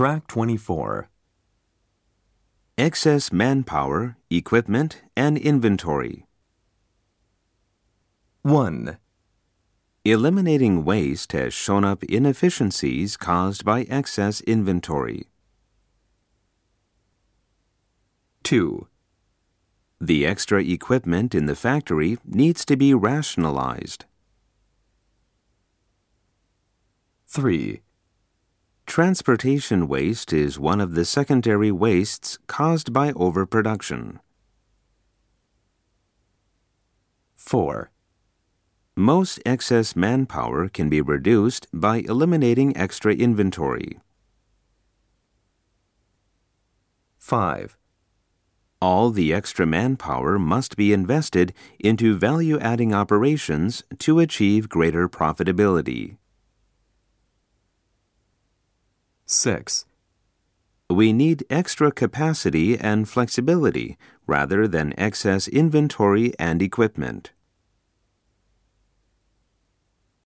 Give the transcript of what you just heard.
Track 24. Excess manpower, equipment, and inventory. 1. Eliminating waste has shown up inefficiencies caused by excess inventory. 2. The extra equipment in the factory needs to be rationalized. 3. Transportation waste is one of the secondary wastes caused by overproduction. 4. Most excess manpower can be reduced by eliminating extra inventory. 5. All the extra manpower must be invested into value adding operations to achieve greater profitability. 6. We need extra capacity and flexibility rather than excess inventory and equipment.